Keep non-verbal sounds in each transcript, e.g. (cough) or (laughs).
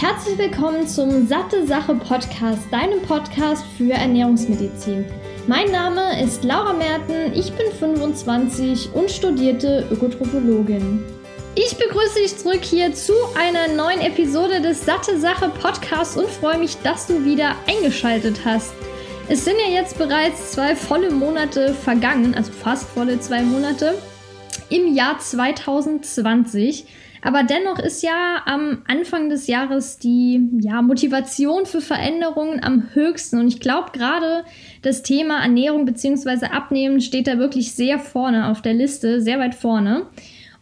herzlich willkommen zum Satte Sache Podcast, deinem Podcast für Ernährungsmedizin. Mein Name ist Laura Merten, ich bin 25 und studierte Ökotrophologin. Ich begrüße dich zurück hier zu einer neuen Episode des Satte Sache Podcasts und freue mich, dass du wieder eingeschaltet hast. Es sind ja jetzt bereits zwei volle Monate vergangen, also fast volle zwei Monate im Jahr 2020. Aber dennoch ist ja am Anfang des Jahres die ja, Motivation für Veränderungen am höchsten. Und ich glaube, gerade das Thema Ernährung bzw. Abnehmen steht da wirklich sehr vorne auf der Liste, sehr weit vorne.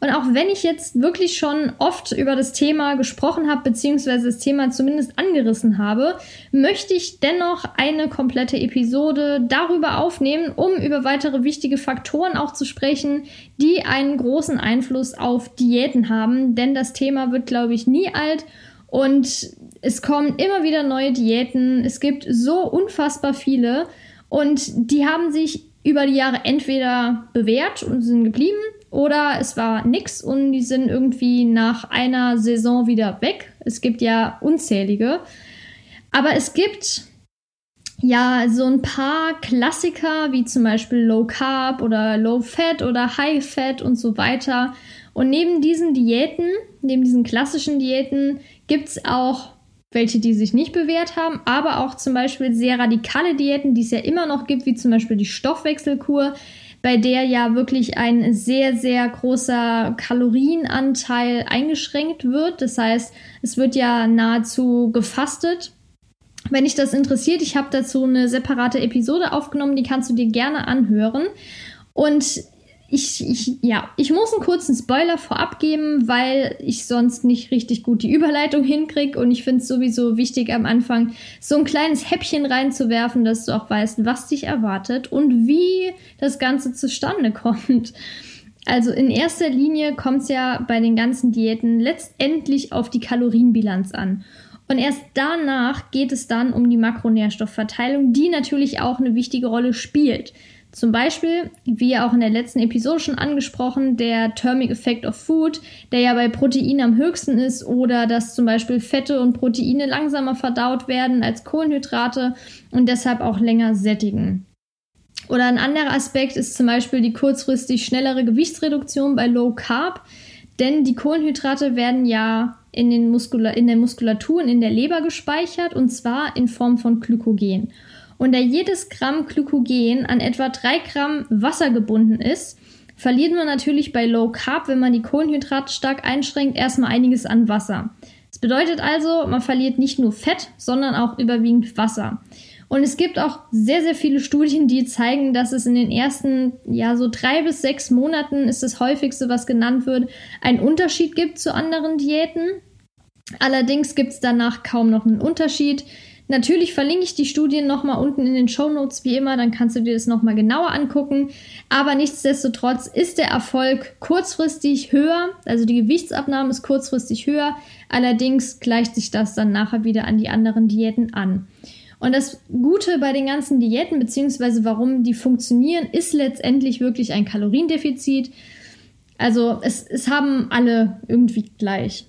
Und auch wenn ich jetzt wirklich schon oft über das Thema gesprochen habe, beziehungsweise das Thema zumindest angerissen habe, möchte ich dennoch eine komplette Episode darüber aufnehmen, um über weitere wichtige Faktoren auch zu sprechen, die einen großen Einfluss auf Diäten haben. Denn das Thema wird, glaube ich, nie alt und es kommen immer wieder neue Diäten. Es gibt so unfassbar viele und die haben sich über die Jahre entweder bewährt und sind geblieben oder es war nix und die sind irgendwie nach einer Saison wieder weg. Es gibt ja unzählige. Aber es gibt ja so ein paar Klassiker wie zum Beispiel Low Carb oder Low Fat oder High Fat und so weiter. Und neben diesen Diäten, neben diesen klassischen Diäten, gibt es auch welche, die sich nicht bewährt haben, aber auch zum Beispiel sehr radikale Diäten, die es ja immer noch gibt, wie zum Beispiel die Stoffwechselkur, bei der ja wirklich ein sehr, sehr großer Kalorienanteil eingeschränkt wird. Das heißt, es wird ja nahezu gefastet. Wenn dich das interessiert, ich habe dazu eine separate Episode aufgenommen, die kannst du dir gerne anhören. Und ich, ich, ja, ich muss einen kurzen Spoiler vorab geben, weil ich sonst nicht richtig gut die Überleitung hinkriege und ich finde es sowieso wichtig am Anfang so ein kleines Häppchen reinzuwerfen, dass du auch weißt, was dich erwartet und wie das Ganze zustande (laughs) kommt. Also in erster Linie kommt es ja bei den ganzen Diäten letztendlich auf die Kalorienbilanz an. Und erst danach geht es dann um die Makronährstoffverteilung, die natürlich auch eine wichtige Rolle spielt. Zum Beispiel, wie auch in der letzten Episode schon angesprochen, der Thermic Effect of Food, der ja bei Proteinen am höchsten ist, oder dass zum Beispiel Fette und Proteine langsamer verdaut werden als Kohlenhydrate und deshalb auch länger sättigen. Oder ein anderer Aspekt ist zum Beispiel die kurzfristig schnellere Gewichtsreduktion bei Low Carb, denn die Kohlenhydrate werden ja in, in der Muskulatur und in der Leber gespeichert und zwar in Form von Glykogen. Und da jedes Gramm Glykogen an etwa 3 Gramm Wasser gebunden ist, verliert man natürlich bei Low Carb, wenn man die Kohlenhydrate stark einschränkt, erstmal einiges an Wasser. Das bedeutet also, man verliert nicht nur Fett, sondern auch überwiegend Wasser. Und es gibt auch sehr, sehr viele Studien, die zeigen, dass es in den ersten, ja, so drei bis sechs Monaten ist das häufigste, was genannt wird, einen Unterschied gibt zu anderen Diäten. Allerdings gibt es danach kaum noch einen Unterschied. Natürlich verlinke ich die Studien nochmal unten in den Show Notes wie immer, dann kannst du dir das nochmal genauer angucken. Aber nichtsdestotrotz ist der Erfolg kurzfristig höher, also die Gewichtsabnahme ist kurzfristig höher. Allerdings gleicht sich das dann nachher wieder an die anderen Diäten an. Und das Gute bei den ganzen Diäten, beziehungsweise warum die funktionieren, ist letztendlich wirklich ein Kaloriendefizit. Also es, es haben alle irgendwie gleich.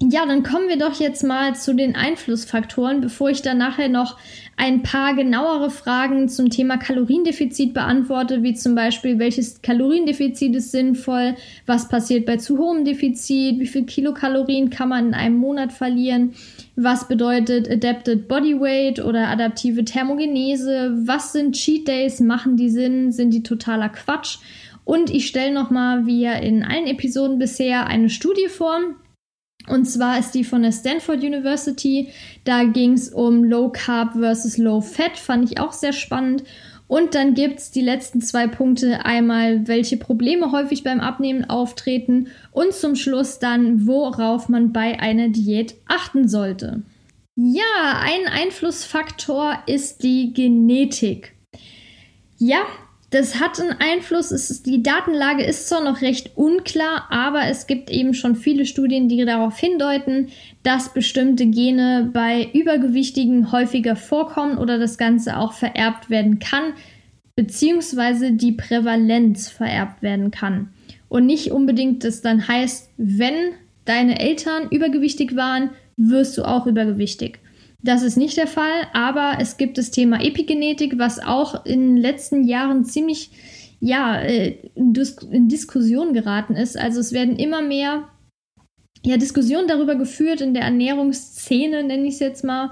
Ja, dann kommen wir doch jetzt mal zu den Einflussfaktoren, bevor ich dann nachher noch ein paar genauere Fragen zum Thema Kaloriendefizit beantworte, wie zum Beispiel, welches Kaloriendefizit ist sinnvoll, was passiert bei zu hohem Defizit, wie viel Kilokalorien kann man in einem Monat verlieren, was bedeutet Adapted Body Weight oder adaptive Thermogenese, was sind Cheat Days, machen die Sinn, sind die totaler Quatsch. Und ich stelle nochmal, wie ja in allen Episoden bisher, eine Studie vor, und zwar ist die von der Stanford University. Da ging es um Low Carb versus Low Fat, fand ich auch sehr spannend. Und dann gibt es die letzten zwei Punkte. Einmal, welche Probleme häufig beim Abnehmen auftreten und zum Schluss dann, worauf man bei einer Diät achten sollte. Ja, ein Einflussfaktor ist die Genetik. Ja, das hat einen Einfluss. Ist, die Datenlage ist zwar noch recht unklar, aber es gibt eben schon viele Studien, die darauf hindeuten, dass bestimmte Gene bei Übergewichtigen häufiger vorkommen oder das Ganze auch vererbt werden kann, beziehungsweise die Prävalenz vererbt werden kann. Und nicht unbedingt das dann heißt, wenn deine Eltern übergewichtig waren, wirst du auch übergewichtig. Das ist nicht der Fall, aber es gibt das Thema Epigenetik, was auch in den letzten Jahren ziemlich ja, äh, in Diskussion geraten ist. Also es werden immer mehr ja, Diskussionen darüber geführt in der Ernährungsszene, nenne ich es jetzt mal.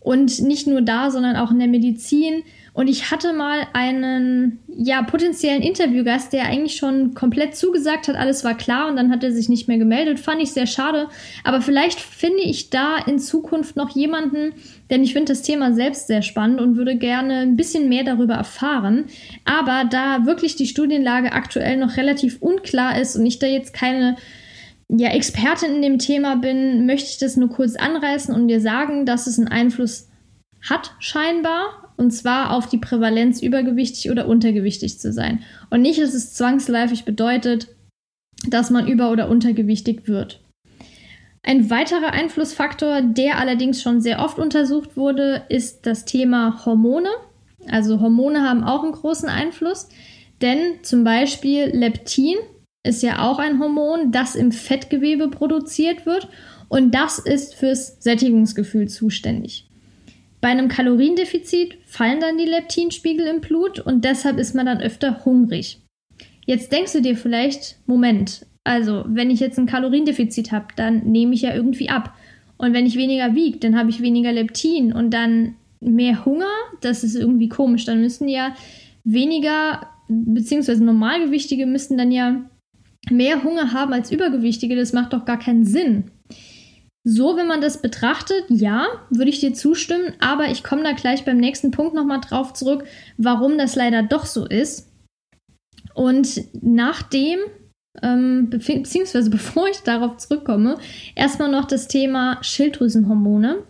Und nicht nur da, sondern auch in der Medizin. Und ich hatte mal einen ja, potenziellen Interviewgast, der eigentlich schon komplett zugesagt hat, alles war klar und dann hat er sich nicht mehr gemeldet. Fand ich sehr schade. Aber vielleicht finde ich da in Zukunft noch jemanden, denn ich finde das Thema selbst sehr spannend und würde gerne ein bisschen mehr darüber erfahren. Aber da wirklich die Studienlage aktuell noch relativ unklar ist und ich da jetzt keine ja, Expertin in dem Thema bin, möchte ich das nur kurz anreißen und dir sagen, dass es einen Einfluss hat, scheinbar, und zwar auf die Prävalenz, übergewichtig oder untergewichtig zu sein. Und nicht, dass es zwangsläufig bedeutet, dass man über- oder untergewichtig wird. Ein weiterer Einflussfaktor, der allerdings schon sehr oft untersucht wurde, ist das Thema Hormone. Also Hormone haben auch einen großen Einfluss, denn zum Beispiel Leptin ist ja auch ein Hormon, das im Fettgewebe produziert wird und das ist fürs Sättigungsgefühl zuständig. Bei einem Kaloriendefizit fallen dann die Leptinspiegel im Blut und deshalb ist man dann öfter hungrig. Jetzt denkst du dir vielleicht, Moment, also wenn ich jetzt ein Kaloriendefizit habe, dann nehme ich ja irgendwie ab. Und wenn ich weniger wiege, dann habe ich weniger Leptin und dann mehr Hunger. Das ist irgendwie komisch. Dann müssen ja weniger, beziehungsweise Normalgewichtige müssten dann ja mehr Hunger haben als Übergewichtige. Das macht doch gar keinen Sinn. So, wenn man das betrachtet, ja, würde ich dir zustimmen, aber ich komme da gleich beim nächsten Punkt nochmal drauf zurück, warum das leider doch so ist. Und nachdem, ähm, beziehungsweise (laughs) bevor ich darauf zurückkomme, erstmal noch das Thema Schilddrüsenhormone.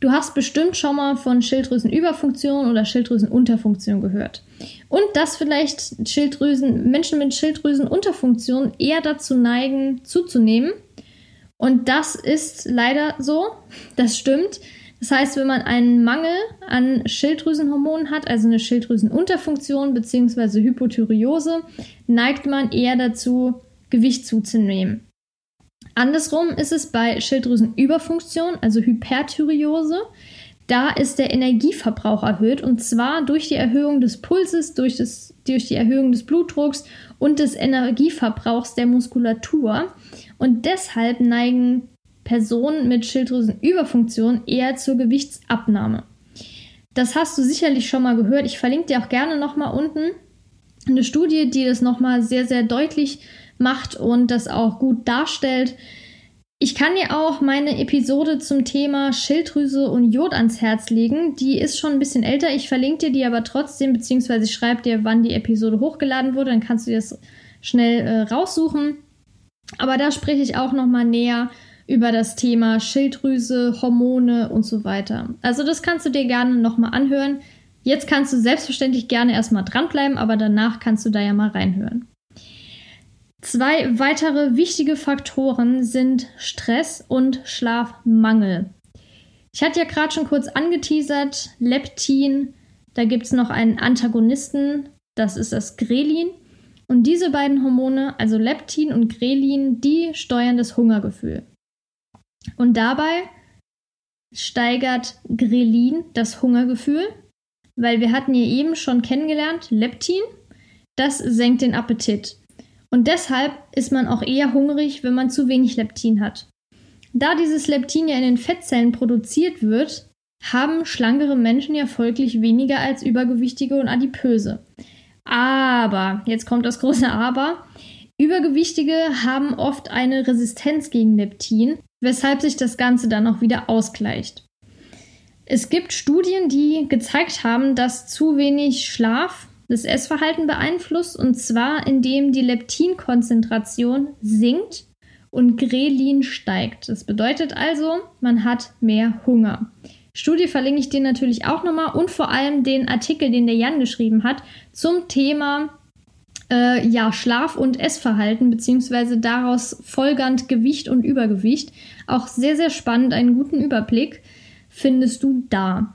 Du hast bestimmt schon mal von Schilddrüsenüberfunktion oder Schilddrüsenunterfunktion gehört. Und dass vielleicht Schilddrüsen, Menschen mit Schilddrüsenunterfunktion eher dazu neigen, zuzunehmen und das ist leider so. Das stimmt. Das heißt, wenn man einen Mangel an Schilddrüsenhormonen hat, also eine Schilddrüsenunterfunktion bzw. Hypothyreose, neigt man eher dazu, Gewicht zuzunehmen. Andersrum ist es bei Schilddrüsenüberfunktion, also Hyperthyreose. Da ist der Energieverbrauch erhöht und zwar durch die Erhöhung des Pulses, durch, das, durch die Erhöhung des Blutdrucks und des Energieverbrauchs der Muskulatur. Und deshalb neigen Personen mit Schilddrüsenüberfunktion eher zur Gewichtsabnahme. Das hast du sicherlich schon mal gehört. Ich verlinke dir auch gerne nochmal unten eine Studie, die das nochmal sehr, sehr deutlich macht und das auch gut darstellt. Ich kann dir auch meine Episode zum Thema Schilddrüse und Jod ans Herz legen. Die ist schon ein bisschen älter. Ich verlinke dir die aber trotzdem, beziehungsweise ich schreibe dir, wann die Episode hochgeladen wurde. Dann kannst du das schnell äh, raussuchen. Aber da spreche ich auch noch mal näher über das Thema Schilddrüse, Hormone und so weiter. Also das kannst du dir gerne noch mal anhören. Jetzt kannst du selbstverständlich gerne erstmal dranbleiben, aber danach kannst du da ja mal reinhören. Zwei weitere wichtige Faktoren sind Stress und Schlafmangel. Ich hatte ja gerade schon kurz angeteasert, Leptin, da gibt es noch einen Antagonisten, das ist das Grelin. Und diese beiden Hormone, also Leptin und Grelin, die steuern das Hungergefühl. Und dabei steigert Grelin das Hungergefühl, weil wir hatten hier eben schon kennengelernt, Leptin, das senkt den Appetit. Und deshalb ist man auch eher hungrig, wenn man zu wenig Leptin hat. Da dieses Leptin ja in den Fettzellen produziert wird, haben schlankere Menschen ja folglich weniger als übergewichtige und adipöse. Aber, jetzt kommt das große Aber, Übergewichtige haben oft eine Resistenz gegen Leptin, weshalb sich das Ganze dann auch wieder ausgleicht. Es gibt Studien, die gezeigt haben, dass zu wenig Schlaf das Essverhalten beeinflusst, und zwar indem die Leptinkonzentration sinkt und Grelin steigt. Das bedeutet also, man hat mehr Hunger. Studie verlinke ich dir natürlich auch nochmal und vor allem den Artikel, den der Jan geschrieben hat zum Thema äh, ja, Schlaf- und Essverhalten, beziehungsweise daraus folgernd Gewicht und Übergewicht. Auch sehr, sehr spannend, einen guten Überblick findest du da.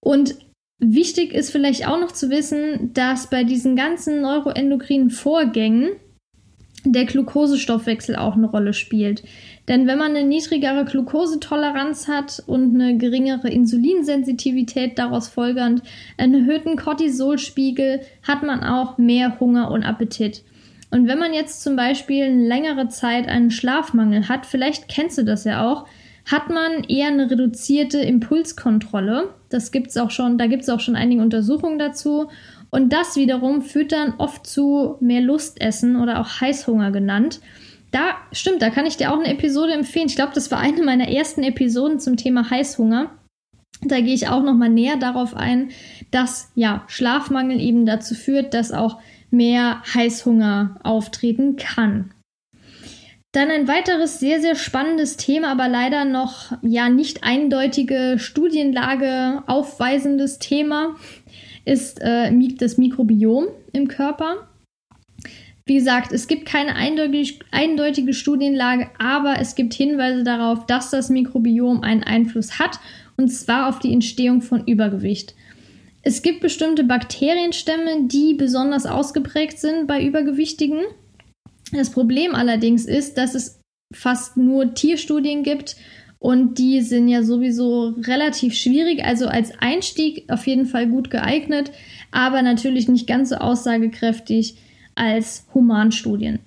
Und wichtig ist vielleicht auch noch zu wissen, dass bei diesen ganzen neuroendokrinen Vorgängen der Glukosestoffwechsel auch eine Rolle spielt. Denn wenn man eine niedrigere Glukosetoleranz hat und eine geringere Insulinsensitivität daraus folgernd, einen erhöhten Cortisolspiegel, hat man auch mehr Hunger und Appetit. Und wenn man jetzt zum Beispiel eine längere Zeit einen Schlafmangel hat, vielleicht kennst du das ja auch, hat man eher eine reduzierte Impulskontrolle. Das gibt's auch schon, da gibt es auch schon einige Untersuchungen dazu. Und das wiederum führt dann oft zu mehr Lustessen oder auch Heißhunger genannt. Da stimmt, da kann ich dir auch eine Episode empfehlen. Ich glaube, das war eine meiner ersten Episoden zum Thema Heißhunger. Da gehe ich auch noch mal näher darauf ein, dass ja Schlafmangel eben dazu führt, dass auch mehr Heißhunger auftreten kann. Dann ein weiteres sehr, sehr spannendes Thema, aber leider noch ja nicht eindeutige Studienlage aufweisendes Thema ist äh, das Mikrobiom im Körper. Wie gesagt, es gibt keine eindeutig, eindeutige Studienlage, aber es gibt Hinweise darauf, dass das Mikrobiom einen Einfluss hat, und zwar auf die Entstehung von Übergewicht. Es gibt bestimmte Bakterienstämme, die besonders ausgeprägt sind bei Übergewichtigen. Das Problem allerdings ist, dass es fast nur Tierstudien gibt und die sind ja sowieso relativ schwierig, also als Einstieg auf jeden Fall gut geeignet, aber natürlich nicht ganz so aussagekräftig als Humanstudien.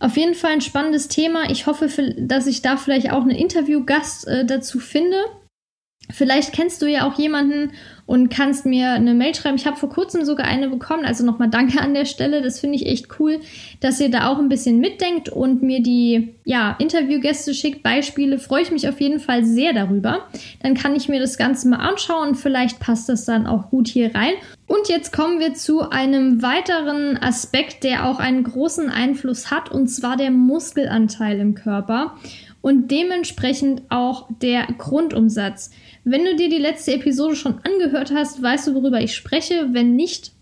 Auf jeden Fall ein spannendes Thema. Ich hoffe, dass ich da vielleicht auch einen Interviewgast äh, dazu finde. Vielleicht kennst du ja auch jemanden und kannst mir eine Mail schreiben. Ich habe vor kurzem sogar eine bekommen, also nochmal danke an der Stelle. Das finde ich echt cool, dass ihr da auch ein bisschen mitdenkt und mir die ja, Interviewgäste schickt, Beispiele. Freue ich mich auf jeden Fall sehr darüber. Dann kann ich mir das Ganze mal anschauen vielleicht passt das dann auch gut hier rein. Und jetzt kommen wir zu einem weiteren Aspekt, der auch einen großen Einfluss hat, und zwar der Muskelanteil im Körper und dementsprechend auch der Grundumsatz. Wenn du dir die letzte Episode schon angehört hast, weißt du, worüber ich spreche. Wenn nicht,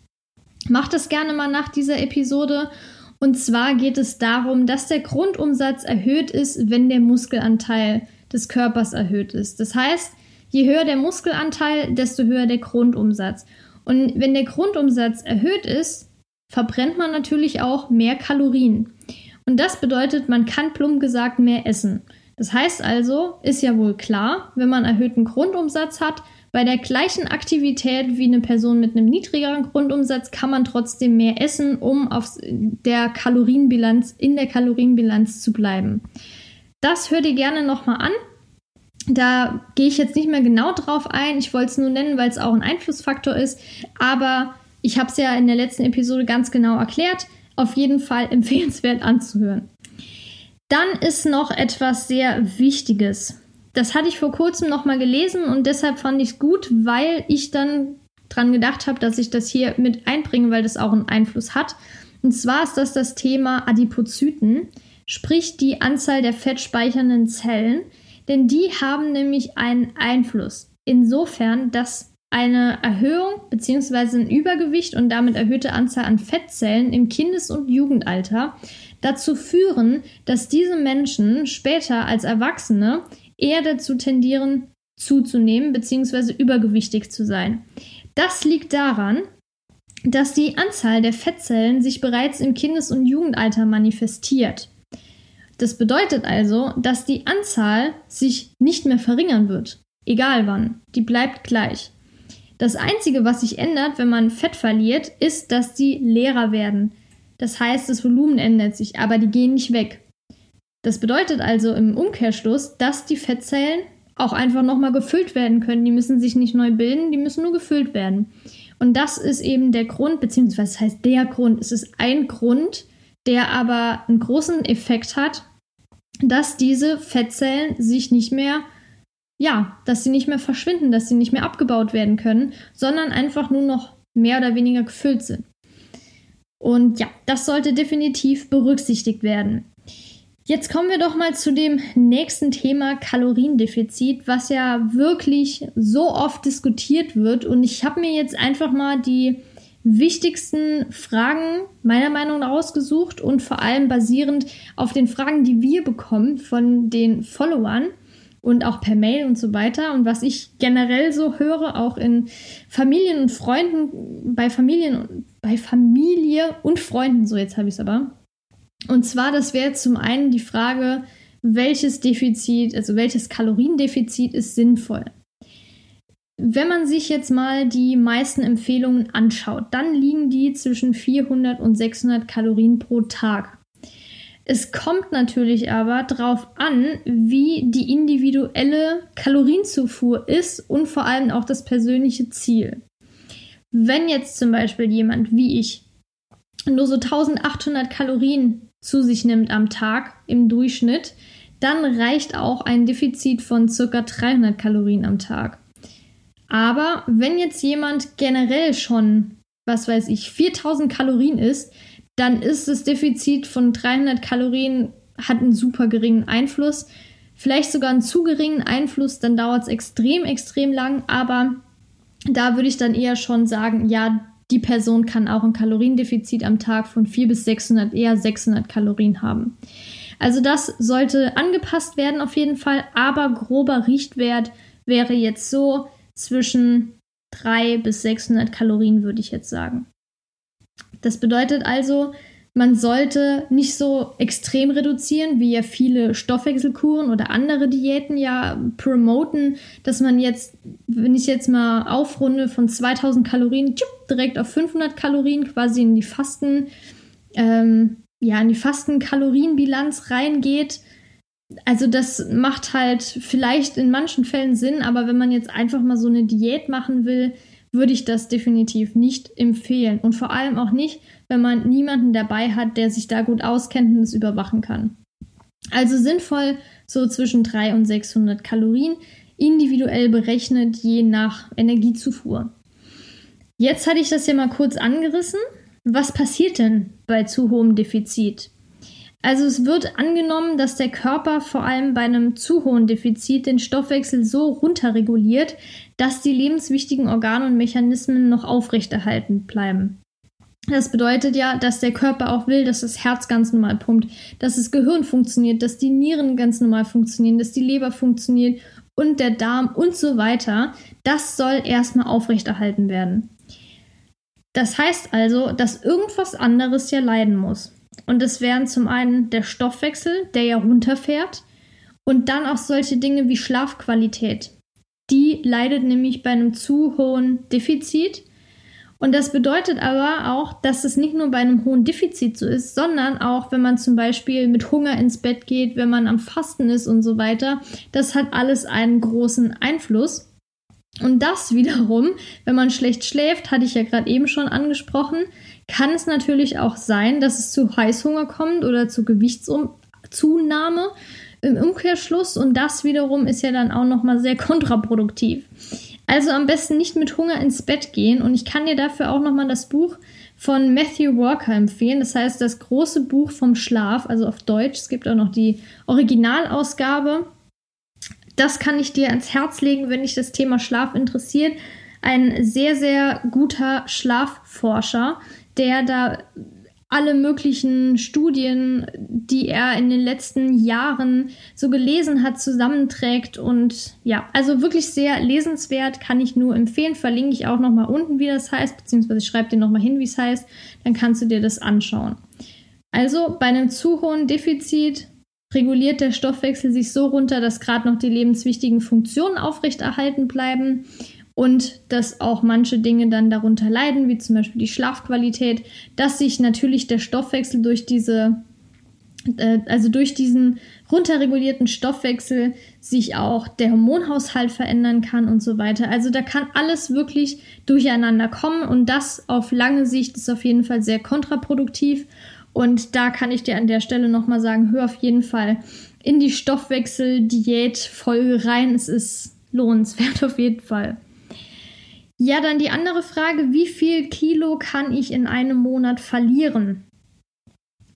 mach das gerne mal nach dieser Episode. Und zwar geht es darum, dass der Grundumsatz erhöht ist, wenn der Muskelanteil des Körpers erhöht ist. Das heißt, je höher der Muskelanteil, desto höher der Grundumsatz. Und wenn der Grundumsatz erhöht ist, verbrennt man natürlich auch mehr Kalorien. Und das bedeutet, man kann plump gesagt mehr essen. Das heißt also, ist ja wohl klar, wenn man erhöhten Grundumsatz hat, bei der gleichen Aktivität wie eine Person mit einem niedrigeren Grundumsatz kann man trotzdem mehr essen, um auf der Kalorienbilanz, in der Kalorienbilanz zu bleiben. Das hört ihr gerne nochmal an. Da gehe ich jetzt nicht mehr genau drauf ein. Ich wollte es nur nennen, weil es auch ein Einflussfaktor ist. Aber ich habe es ja in der letzten Episode ganz genau erklärt. Auf jeden Fall (laughs) empfehlenswert anzuhören. Dann ist noch etwas sehr Wichtiges. Das hatte ich vor kurzem nochmal gelesen und deshalb fand ich es gut, weil ich dann dran gedacht habe, dass ich das hier mit einbringe, weil das auch einen Einfluss hat. Und zwar ist das das Thema Adipozyten, sprich die Anzahl der fettspeichernden Zellen, denn die haben nämlich einen Einfluss. Insofern, dass eine Erhöhung bzw. ein Übergewicht und damit erhöhte Anzahl an Fettzellen im Kindes- und Jugendalter dazu führen, dass diese Menschen später als Erwachsene eher dazu tendieren, zuzunehmen bzw. übergewichtig zu sein. Das liegt daran, dass die Anzahl der Fettzellen sich bereits im Kindes- und Jugendalter manifestiert. Das bedeutet also, dass die Anzahl sich nicht mehr verringern wird, egal wann, die bleibt gleich. Das Einzige, was sich ändert, wenn man Fett verliert, ist, dass die leerer werden. Das heißt, das Volumen ändert sich, aber die gehen nicht weg. Das bedeutet also im Umkehrschluss, dass die Fettzellen auch einfach nochmal gefüllt werden können. Die müssen sich nicht neu bilden, die müssen nur gefüllt werden. Und das ist eben der Grund, beziehungsweise das heißt der Grund. Es ist ein Grund, der aber einen großen Effekt hat, dass diese Fettzellen sich nicht mehr, ja, dass sie nicht mehr verschwinden, dass sie nicht mehr abgebaut werden können, sondern einfach nur noch mehr oder weniger gefüllt sind. Und ja, das sollte definitiv berücksichtigt werden. Jetzt kommen wir doch mal zu dem nächsten Thema Kaloriendefizit, was ja wirklich so oft diskutiert wird. Und ich habe mir jetzt einfach mal die wichtigsten Fragen meiner Meinung nach rausgesucht und vor allem basierend auf den Fragen, die wir bekommen von den Followern und auch per Mail und so weiter. Und was ich generell so höre, auch in Familien und Freunden, bei Familien, bei Familie und Freunden, so jetzt habe ich es aber, Und zwar, das wäre zum einen die Frage, welches Defizit, also welches Kaloriendefizit ist sinnvoll. Wenn man sich jetzt mal die meisten Empfehlungen anschaut, dann liegen die zwischen 400 und 600 Kalorien pro Tag. Es kommt natürlich aber darauf an, wie die individuelle Kalorienzufuhr ist und vor allem auch das persönliche Ziel. Wenn jetzt zum Beispiel jemand wie ich nur so 1800 Kalorien zu sich nimmt am Tag im Durchschnitt, dann reicht auch ein Defizit von ca. 300 Kalorien am Tag. Aber wenn jetzt jemand generell schon, was weiß ich, 4000 Kalorien isst, dann ist das Defizit von 300 Kalorien, hat einen super geringen Einfluss. Vielleicht sogar einen zu geringen Einfluss, dann dauert es extrem, extrem lang. Aber da würde ich dann eher schon sagen, ja, die Person kann auch ein Kaloriendefizit am Tag von 400 bis 600, eher 600 Kalorien haben. Also das sollte angepasst werden auf jeden Fall, aber grober Richtwert wäre jetzt so zwischen 300 bis 600 Kalorien, würde ich jetzt sagen. Das bedeutet also, man sollte nicht so extrem reduzieren, wie ja viele Stoffwechselkuren oder andere Diäten ja promoten, dass man jetzt, wenn ich jetzt mal aufrunde von 2000 Kalorien, direkt auf 500 Kalorien quasi in die Fasten, ähm, ja, in die Fasten-Kalorienbilanz reingeht. Also das macht halt vielleicht in manchen Fällen Sinn, aber wenn man jetzt einfach mal so eine Diät machen will, würde ich das definitiv nicht empfehlen. Und vor allem auch nicht, wenn man niemanden dabei hat, der sich da gut auskennt und es überwachen kann. Also sinnvoll so zwischen 300 und 600 Kalorien, individuell berechnet je nach Energiezufuhr. Jetzt hatte ich das ja mal kurz angerissen. Was passiert denn bei zu hohem Defizit? Also es wird angenommen, dass der Körper vor allem bei einem zu hohen Defizit den Stoffwechsel so runterreguliert, dass die lebenswichtigen Organe und Mechanismen noch aufrechterhalten bleiben. Das bedeutet ja, dass der Körper auch will, dass das Herz ganz normal pumpt, dass das Gehirn funktioniert, dass die Nieren ganz normal funktionieren, dass die Leber funktioniert und der Darm und so weiter. Das soll erstmal aufrechterhalten werden. Das heißt also, dass irgendwas anderes ja leiden muss. Und das wären zum einen der Stoffwechsel, der ja runterfährt, und dann auch solche Dinge wie Schlafqualität. Die leidet nämlich bei einem zu hohen Defizit. Und das bedeutet aber auch, dass es nicht nur bei einem hohen Defizit so ist, sondern auch, wenn man zum Beispiel mit Hunger ins Bett geht, wenn man am Fasten ist und so weiter. Das hat alles einen großen Einfluss. Und das wiederum, wenn man schlecht schläft, hatte ich ja gerade eben schon angesprochen, kann es natürlich auch sein, dass es zu Heißhunger kommt oder zu Gewichtszunahme im Umkehrschluss und das wiederum ist ja dann auch nochmal sehr (laughs) kontraproduktiv. Also am besten nicht mit Hunger ins Bett gehen und ich kann dir dafür auch nochmal das Buch von Matthew Walker empfehlen. Das heißt, das große Buch vom Schlaf, also auf Deutsch. Es gibt auch noch die Originalausgabe. Das kann ich dir ans Herz legen, wenn dich das Thema Schlaf interessiert. Ein sehr, sehr guter Schlafforscher, der da alle möglichen Studien, die er in den letzten Jahren so gelesen hat, zusammenträgt. Und ja, also wirklich sehr lesenswert, kann ich nur empfehlen. Verlinke ich auch nochmal unten, wie das heißt, beziehungsweise schreib dir nochmal hin, wie es heißt. Dann kannst du dir das anschauen. Also bei einem zu hohen Defizit reguliert der Stoffwechsel sich so runter, dass gerade noch die lebenswichtigen Funktionen aufrechterhalten bleiben und dass auch manche Dinge dann darunter leiden, wie zum Beispiel die Schlafqualität, dass sich natürlich der Stoffwechsel durch diese äh, also durch diesen runterregulierten Stoffwechsel sich auch der Hormonhaushalt verändern kann und so weiter. Also da kann alles wirklich durcheinander kommen und das auf lange Sicht ist auf jeden Fall sehr kontraproduktiv und da kann ich dir an der Stelle nochmal sagen, hör auf jeden Fall in die Stoffwechsel-Diät-Folge rein. Es ist lohnenswert (laughs) auf jeden Fall. Ja, dann die andere Frage, wie viel Kilo kann ich in einem Monat verlieren?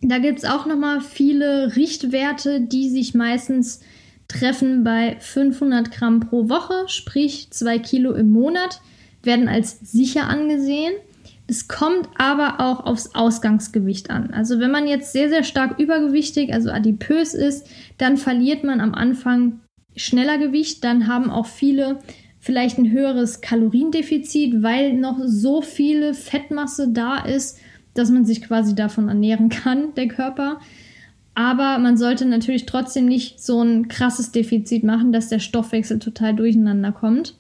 Da gibt es auch nochmal viele Richtwerte, die sich meistens treffen bei 500 Gramm pro Woche, sprich 2 Kilo im Monat, werden als sicher angesehen. Es kommt aber auch aufs Ausgangsgewicht an. Also wenn man jetzt sehr, sehr stark übergewichtig, also adipös ist, dann verliert man am Anfang schneller Gewicht. Dann haben auch viele vielleicht ein höheres Kaloriendefizit, weil noch so viele Fettmasse da ist, dass man sich quasi davon ernähren (laughs) kann, der Körper. Aber man sollte natürlich trotzdem nicht so ein krasses Defizit machen, dass der Stoffwechsel total durcheinander kommt.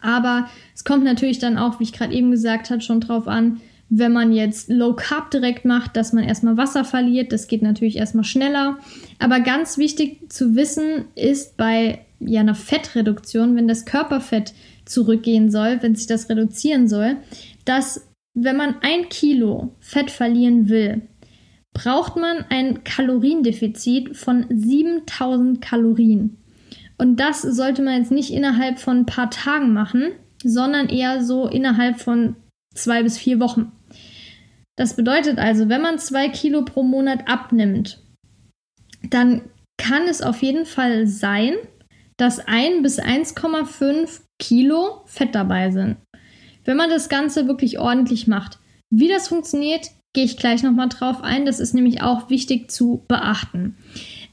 Aber es kommt natürlich dann auch, wie ich gerade eben gesagt habe, schon drauf an, wenn man jetzt Low Carb direkt macht, dass man erstmal Wasser verliert. Das geht natürlich erstmal schneller. Aber ganz wichtig zu wissen ist bei ja, einer Fettreduktion, wenn das Körperfett zurückgehen soll, wenn sich das reduzieren soll, dass wenn man ein Kilo Fett verlieren will, braucht man ein Kaloriendefizit von 7000 Kalorien. Und das sollte man jetzt nicht innerhalb von ein paar Tagen machen, sondern eher so innerhalb von zwei bis vier Wochen. Das bedeutet also, wenn man zwei Kilo pro Monat abnimmt, dann kann es auf jeden Fall sein, dass 1 bis 1,5 Kilo Fett dabei sind. Wenn man das Ganze wirklich ordentlich macht. Wie das funktioniert, gehe ich gleich nochmal drauf ein. Das ist nämlich auch wichtig zu beachten.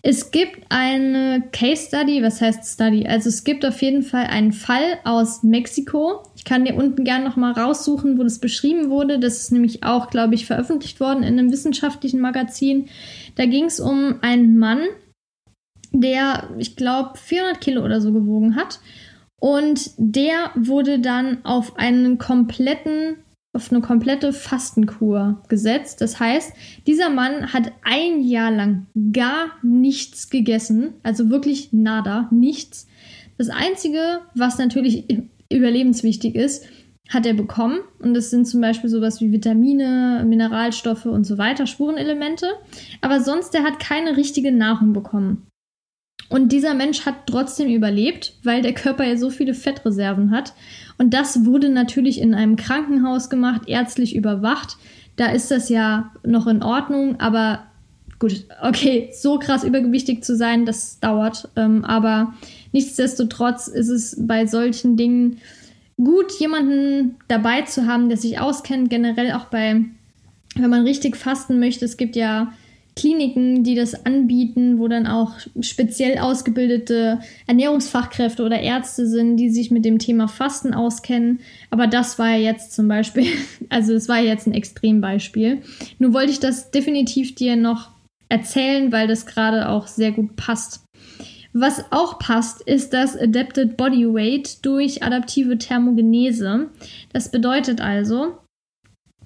Es gibt eine Case Study, was heißt Study? Also es gibt auf jeden Fall einen Fall aus Mexiko. Ich kann dir unten gerne nochmal raussuchen, wo das beschrieben wurde. Das ist nämlich auch, glaube ich, veröffentlicht worden in einem wissenschaftlichen Magazin. Da ging es um einen Mann, der, ich glaube, 400 Kilo oder so gewogen hat. Und der wurde dann auf einen kompletten auf eine komplette Fastenkur gesetzt. Das heißt, dieser Mann hat ein Jahr lang gar nichts gegessen, also wirklich nada, nichts. Das Einzige, was natürlich überlebenswichtig ist, hat er bekommen. Und das sind zum Beispiel sowas wie Vitamine, Mineralstoffe und so weiter, Spurenelemente. Aber sonst, der hat keine richtige Nahrung bekommen. Und dieser Mensch hat trotzdem überlebt, weil der Körper ja so viele Fettreserven hat. Und das wurde natürlich in einem Krankenhaus gemacht, ärztlich überwacht. Da ist das ja noch in Ordnung, aber gut, okay, so krass übergewichtig zu sein, das dauert. Ähm, aber nichtsdestotrotz ist es bei solchen Dingen gut, jemanden dabei zu haben, der sich auskennt, generell auch bei, wenn man richtig fasten möchte. Es gibt ja Kliniken, die das anbieten, wo dann auch speziell ausgebildete Ernährungsfachkräfte oder Ärzte sind, die sich mit dem Thema Fasten auskennen. Aber das war jetzt zum Beispiel, (laughs) also es war jetzt ein Extrembeispiel. Nur wollte ich das definitiv dir noch erzählen, weil das gerade auch sehr gut passt. Was auch passt, ist das Adapted Body Weight durch adaptive Thermogenese. Das bedeutet also,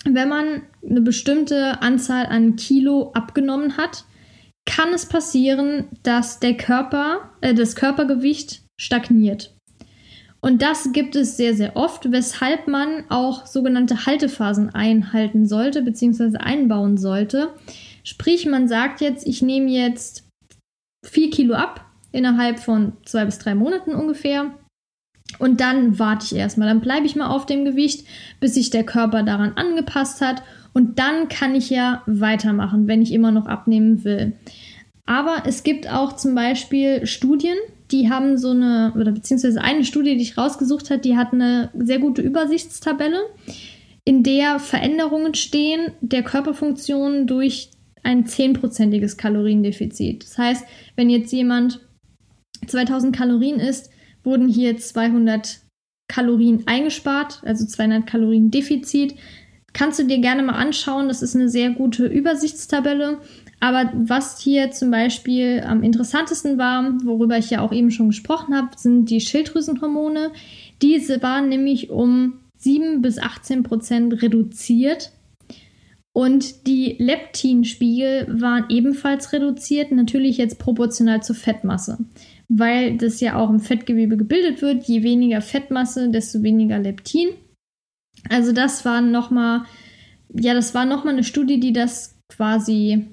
wenn man eine bestimmte Anzahl an Kilo abgenommen hat, kann es passieren, dass der Körper, äh, das Körpergewicht stagniert. Und das gibt es sehr, sehr oft, weshalb man auch sogenannte Haltephasen einhalten sollte, bzw. einbauen sollte. Sprich, man sagt jetzt, ich nehme jetzt 4 Kilo ab innerhalb von zwei bis drei Monaten ungefähr und dann warte ich erstmal, dann bleibe ich mal auf dem Gewicht, bis sich der Körper daran angepasst hat. Und dann kann ich ja weitermachen, wenn ich immer noch abnehmen will. Aber es gibt auch zum Beispiel Studien, die haben so eine, oder beziehungsweise eine Studie, die ich rausgesucht habe, die hat eine sehr gute Übersichtstabelle, in der Veränderungen stehen der Körperfunktion durch ein zehnprozentiges Kaloriendefizit. Das heißt, wenn jetzt jemand 2000 Kalorien isst, wurden hier 200 Kalorien eingespart, also 200 Kalorien Defizit. Kannst du dir gerne mal anschauen, das ist eine sehr gute Übersichtstabelle. Aber was hier zum Beispiel am interessantesten war, worüber ich ja auch eben schon gesprochen habe, sind die Schilddrüsenhormone. Diese waren nämlich um 7 bis 18 Prozent reduziert. Und die Leptinspiegel waren ebenfalls reduziert, natürlich jetzt proportional zur Fettmasse weil das ja auch im Fettgewebe gebildet wird. Je weniger Fettmasse, desto weniger Leptin. Also das war nochmal, ja, das war nochmal eine Studie, die das quasi,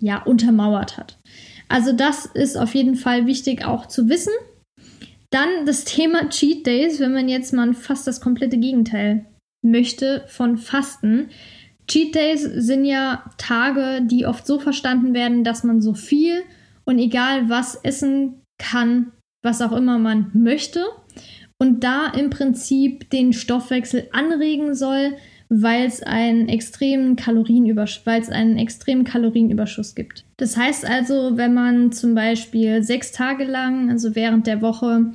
ja, untermauert hat. Also das ist auf jeden Fall wichtig auch zu wissen. Dann das Thema Cheat Days, wenn man jetzt mal fast das komplette Gegenteil möchte von Fasten. Cheat Days sind ja Tage, die oft so verstanden werden, dass man so viel und egal was essen kann, was auch immer man möchte und da im Prinzip den Stoffwechsel anregen soll, weil es einen extremen Kalorienüberschuss, weil es einen extremen Kalorienüberschuss gibt. Das heißt also, wenn man zum Beispiel sechs Tage lang, also während der Woche,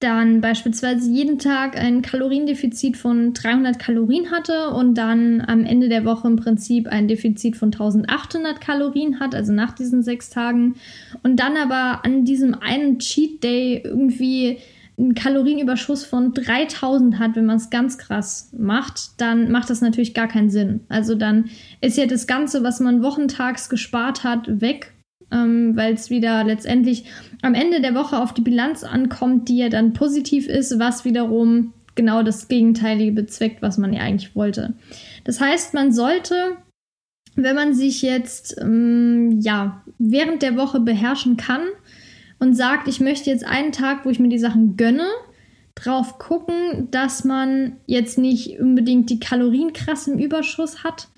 dann beispielsweise jeden Tag ein Kaloriendefizit von 300 Kalorien hatte und dann am Ende der Woche im Prinzip ein Defizit von 1800 Kalorien hat, also nach diesen sechs Tagen, und dann aber an diesem einen Cheat Day irgendwie einen Kalorienüberschuss von 3000 hat, wenn man es ganz krass macht, dann macht das natürlich gar keinen Sinn. Also dann ist ja das Ganze, was man wochentags gespart hat, weg ähm, weil es wieder letztendlich am Ende der Woche auf die Bilanz ankommt, die ja dann positiv ist, was wiederum genau das Gegenteilige bezweckt, was man ja eigentlich wollte. Das heißt, man sollte, wenn man sich jetzt ähm, ja während der Woche beherrschen kann und sagt, ich möchte jetzt einen Tag, wo ich mir die Sachen gönne, drauf gucken, dass man jetzt nicht unbedingt die Kalorien krass im Überschuss hat,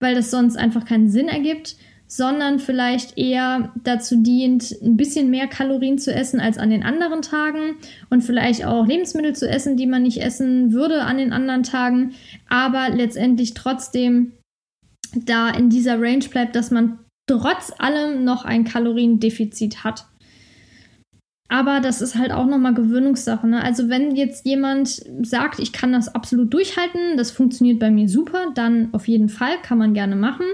weil das sonst einfach keinen Sinn ergibt, sondern vielleicht eher dazu dient, ein bisschen mehr Kalorien zu essen als an den anderen Tagen und vielleicht auch Lebensmittel zu essen, die man nicht essen würde an den anderen Tagen, aber letztendlich trotzdem da in dieser Range bleibt, dass man trotz allem noch ein Kaloriendefizit hat. Aber das ist halt auch nochmal Gewöhnungssache. Ne? Also wenn jetzt jemand sagt, ich kann das absolut durchhalten, das funktioniert bei mir super, dann auf jeden Fall kann man gerne machen.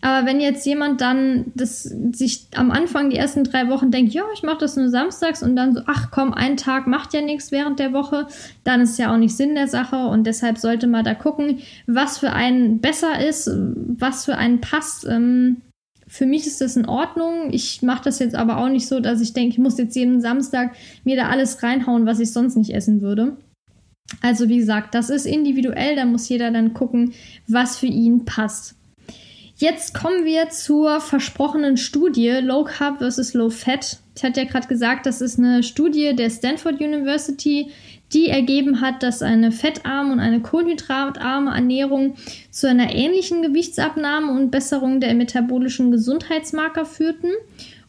Aber wenn jetzt jemand dann das sich am Anfang die ersten drei Wochen denkt, ja, ich mache das nur samstags und dann so, ach komm, ein Tag macht ja nichts während der Woche, dann ist ja auch nicht Sinn der Sache und deshalb sollte man da gucken, was für einen besser ist, was für einen passt. Ähm, für mich ist das in Ordnung. Ich mache das jetzt aber auch nicht so, dass ich denke, ich muss jetzt jeden Samstag mir da alles reinhauen, was ich sonst nicht essen würde. Also wie gesagt, das ist individuell, da muss jeder dann gucken, was für ihn passt. Jetzt kommen wir zur versprochenen Studie Low Carb versus Low Fat. Ich hatte ja gerade gesagt, das ist eine Studie der Stanford University, die ergeben hat, dass eine fettarme und eine kohlenhydratarme Ernährung zu einer ähnlichen Gewichtsabnahme und Besserung der metabolischen Gesundheitsmarker führten.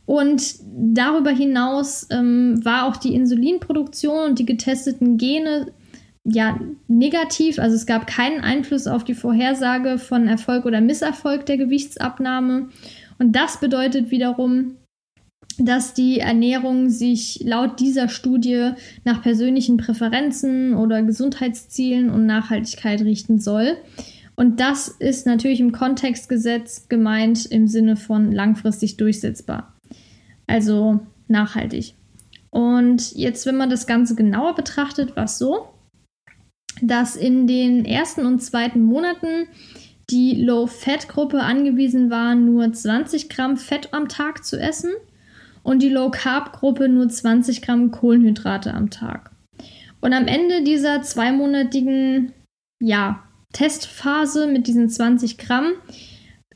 Und darüber hinaus ähm, war auch die Insulinproduktion und die getesteten Gene ja negativ. Also es gab keinen Einfluss auf die Vorhersage von Erfolg oder Misserfolg der Gewichtsabnahme. Und das bedeutet wiederum, dass die Ernährung sich laut dieser Studie nach persönlichen Präferenzen oder Gesundheitszielen und Nachhaltigkeit richten soll. Und das ist natürlich im Kontextgesetz gemeint im Sinne von langfristig durchsetzbar. Also nachhaltig. Und jetzt, wenn man das Ganze genauer betrachtet, war es so, dass in den ersten und zweiten Monaten die Low-Fat-Gruppe angewiesen war, nur 20 Gramm Fett am Tag zu essen und die Low-Carb-Gruppe nur 20 Gramm Kohlenhydrate am Tag. Und am Ende dieser zweimonatigen ja, Testphase mit diesen 20 Gramm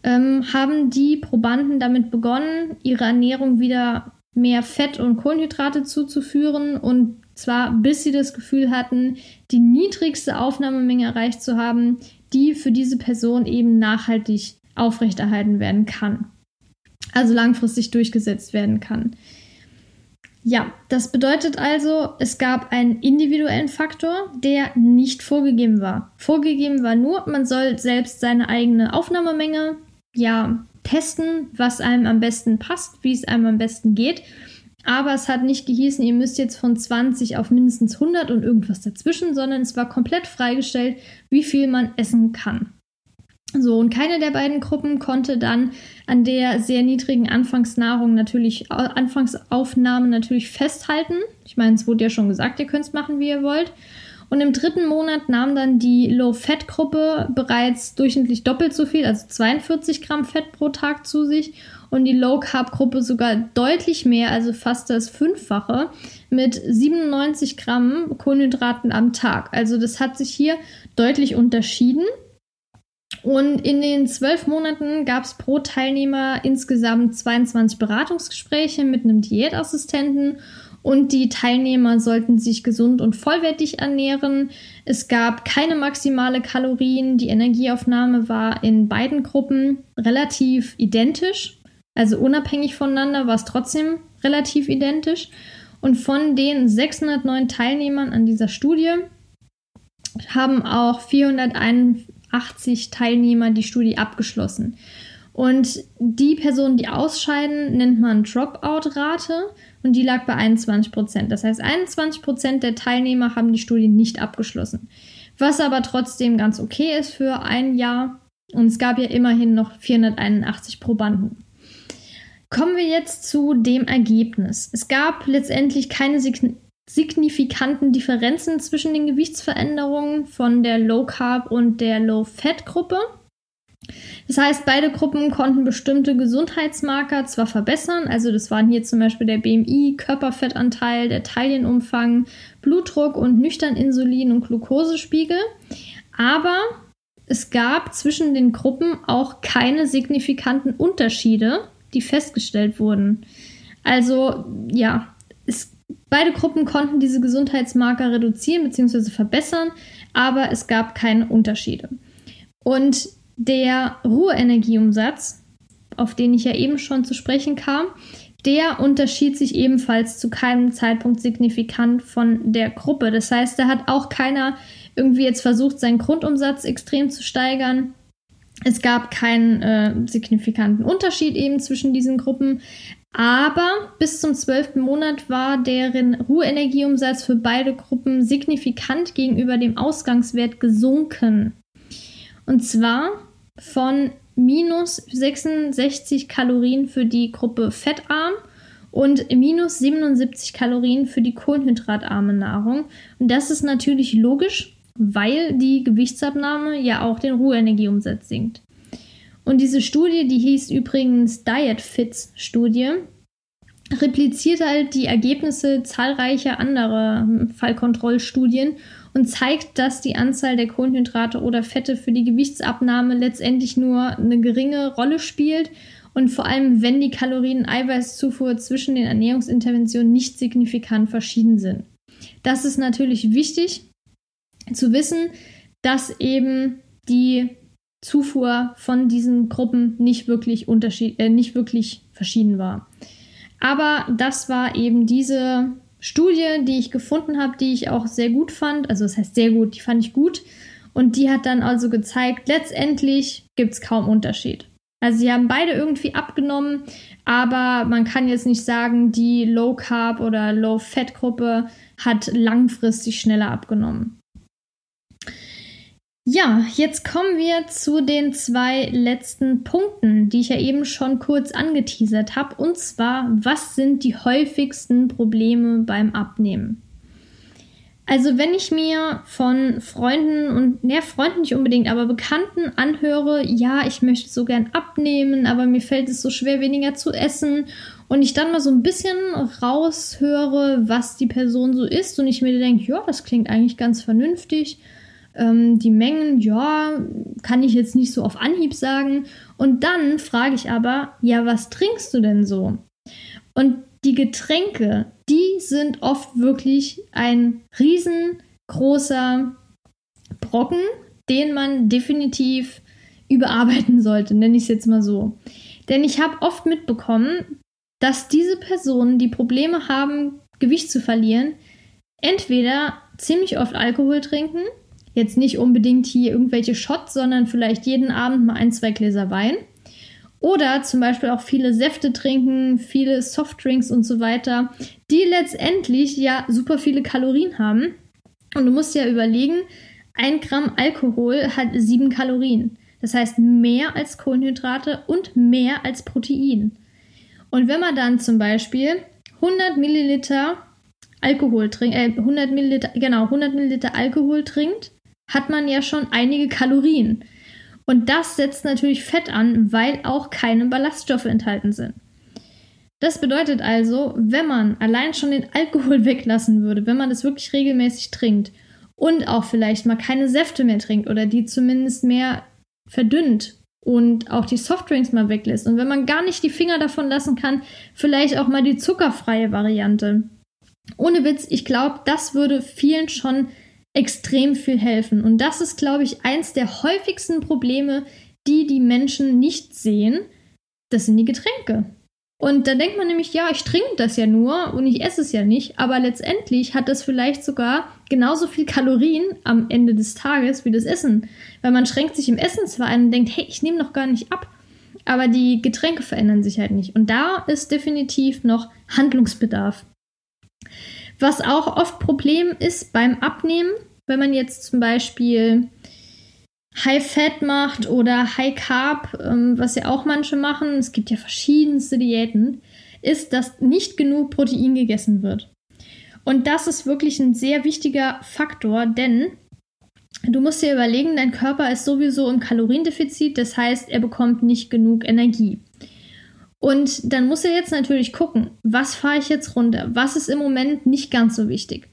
ähm, haben die Probanden damit begonnen, ihre Ernährung wieder mehr Fett und Kohlenhydrate zuzuführen und zwar bis sie das Gefühl hatten, die niedrigste Aufnahmemenge erreicht zu haben, die für diese Person eben nachhaltig aufrechterhalten werden kann also langfristig durchgesetzt werden kann. Ja, das bedeutet also, es gab einen individuellen Faktor, der nicht vorgegeben war. Vorgegeben war nur, man soll selbst seine eigene Aufnahmemenge ja testen, was einem am besten passt, wie es einem am besten geht. Aber es hat nicht gehießen, ihr müsst jetzt von 20 auf mindestens 100 und irgendwas dazwischen, sondern es war komplett freigestellt, wie viel man essen kann. So, und keine der beiden Gruppen konnte dann an der sehr niedrigen Anfangsnahrung natürlich, Anfangsaufnahme natürlich festhalten. Ich meine, es wurde ja schon gesagt, ihr könnt es machen, wie ihr wollt. Und im dritten Monat nahm dann die Low-Fat-Gruppe bereits durchschnittlich doppelt so viel, also 42 Gramm Fett pro Tag zu sich. Und die Low-Carb-Gruppe sogar deutlich mehr, also fast das Fünffache, mit 97 Gramm Kohlenhydraten am Tag. Also das hat sich hier deutlich unterschieden. Und in den zwölf Monaten gab es pro Teilnehmer insgesamt 22 Beratungsgespräche mit einem Diätassistenten und die Teilnehmer sollten sich gesund und vollwertig ernähren. Es gab keine maximale Kalorien. Die Energieaufnahme war in beiden Gruppen relativ identisch. Also unabhängig voneinander war es trotzdem relativ identisch. Und von den 609 Teilnehmern an dieser Studie haben auch 401 80 Teilnehmer die Studie abgeschlossen. Und die Personen, die ausscheiden, nennt man Dropout-Rate und die lag bei 21 Prozent. Das heißt, 21 Prozent der Teilnehmer haben die Studie nicht abgeschlossen. Was aber trotzdem ganz okay ist für ein Jahr. Und es gab ja immerhin noch 481 Probanden. Kommen wir jetzt zu dem Ergebnis. Es gab letztendlich keine signifikanten Differenzen zwischen den Gewichtsveränderungen von der Low Carb und der Low Fat Gruppe. Das heißt, beide Gruppen konnten bestimmte Gesundheitsmarker zwar verbessern, also das waren hier zum Beispiel der BMI, Körperfettanteil, der Taillenumfang, Blutdruck und nüchtern Insulin- und Glukosespiegel, aber es gab zwischen den Gruppen auch keine signifikanten Unterschiede, die festgestellt wurden. Also ja, beide Gruppen konnten diese Gesundheitsmarker reduzieren bzw. verbessern, aber es gab keine Unterschiede. Und der Ruheenergieumsatz, auf den ich ja eben schon zu sprechen kam, der unterschied sich ebenfalls zu keinem Zeitpunkt signifikant von der Gruppe. Das heißt, da hat auch keiner irgendwie jetzt versucht, seinen Grundumsatz extrem zu steigern. Es gab keinen äh, signifikanten Unterschied eben zwischen diesen Gruppen. Aber bis zum zwölften Monat war deren Ruheenergieumsatz für beide Gruppen signifikant gegenüber dem Ausgangswert gesunken. Und zwar von minus 66 Kalorien für die Gruppe fettarm und minus 77 Kalorien für die kohlenhydratarme Nahrung. Und das ist natürlich logisch, weil die Gewichtsabnahme ja auch den Ruheenergieumsatz sinkt. Und diese Studie, die hieß übrigens Diet Fits Studie, repliziert halt die Ergebnisse zahlreicher anderer Fallkontrollstudien und zeigt, dass die Anzahl der Kohlenhydrate oder Fette für die Gewichtsabnahme letztendlich nur eine geringe Rolle spielt und vor allem, wenn die Kalorien-Eiweißzufuhr zwischen den Ernährungsinterventionen nicht signifikant verschieden sind. Das ist natürlich wichtig zu wissen, dass eben die Zufuhr von diesen Gruppen nicht wirklich, unterschied äh, nicht wirklich verschieden war. Aber das war eben diese Studie, die ich gefunden habe, die ich auch sehr gut fand. Also das heißt sehr gut, die fand ich gut. Und die hat dann also gezeigt, letztendlich gibt es kaum Unterschied. Also sie haben beide irgendwie abgenommen, aber man kann jetzt nicht sagen, die Low Carb oder Low Fat Gruppe hat langfristig schneller abgenommen. Ja, jetzt kommen wir zu den zwei letzten Punkten, die ich ja eben schon kurz angeteasert habe. Und zwar, was sind die häufigsten Probleme beim Abnehmen? Also wenn ich mir von Freunden und, ne, Freunden nicht unbedingt, aber Bekannten anhöre, ja, ich möchte so gern abnehmen, aber mir fällt es so schwer, weniger zu essen und ich dann mal so ein bisschen raushöre, was die Person so ist und ich mir denke, ja, das klingt eigentlich ganz vernünftig ähm, die Mengen, ja, kann ich jetzt nicht so auf Anhieb sagen. Und dann frage ich aber, ja, was trinkst du denn so? Und die Getränke, die sind oft wirklich ein riesengroßer Brocken, den man definitiv überarbeiten sollte, nenne ich es jetzt mal so. Denn ich habe oft mitbekommen, dass diese Personen, die Probleme haben, Gewicht zu verlieren, entweder ziemlich oft Alkohol trinken Jetzt nicht unbedingt hier irgendwelche Shots, sondern vielleicht jeden Abend mal ein, zwei Gläser Wein. Oder zum Beispiel auch viele Säfte trinken, viele Softdrinks und so weiter, die letztendlich ja super viele Kalorien haben. Und du musst ja überlegen, ein Gramm Alkohol hat sieben Kalorien. Das heißt mehr als Kohlenhydrate und mehr als Protein. Und wenn man dann zum Beispiel 100 Milliliter Alkohol trinkt, äh, 100 Milliliter, genau, 100 Milliliter Alkohol trinkt, hat man ja schon einige Kalorien. Und das setzt natürlich Fett an, weil auch keine Ballaststoffe enthalten sind. Das bedeutet also, wenn man allein schon den Alkohol (laughs) weglassen würde, wenn man das wirklich regelmäßig trinkt und auch vielleicht mal keine Säfte mehr trinkt oder die zumindest mehr verdünnt und auch die Softdrinks mal weglässt und wenn man gar nicht die Finger davon lassen kann, vielleicht auch mal die zuckerfreie Variante. Ohne Witz, ich glaube, das würde vielen schon extrem viel helfen. Und das ist, glaube ich, eins der häufigsten Probleme, die die Menschen nicht sehen. Das sind die Getränke. Und da denkt man nämlich, ja, ich trinke das ja nur und ich esse es ja nicht, aber letztendlich hat das vielleicht sogar genauso viel Kalorien am Ende des Tages wie das Essen. Weil man schränkt sich im Essen zwar ein und denkt, hey, ich nehme noch gar nicht ab, aber die Getränke verändern sich halt nicht. Und da ist definitiv noch Handlungsbedarf. Was auch oft Problem ist beim Abnehmen, wenn man jetzt zum Beispiel High Fat macht oder High Carb, ähm, was ja auch manche machen, es gibt ja verschiedenste Diäten, ist, dass nicht genug Protein gegessen wird. Und das ist wirklich ein sehr wichtiger Faktor, denn du musst dir überlegen, dein Körper ist sowieso im Kaloriendefizit, das heißt, er bekommt nicht genug Energie. Und dann muss er jetzt natürlich gucken, was fahre ich jetzt runter? Was ist im Moment nicht ganz so wichtig?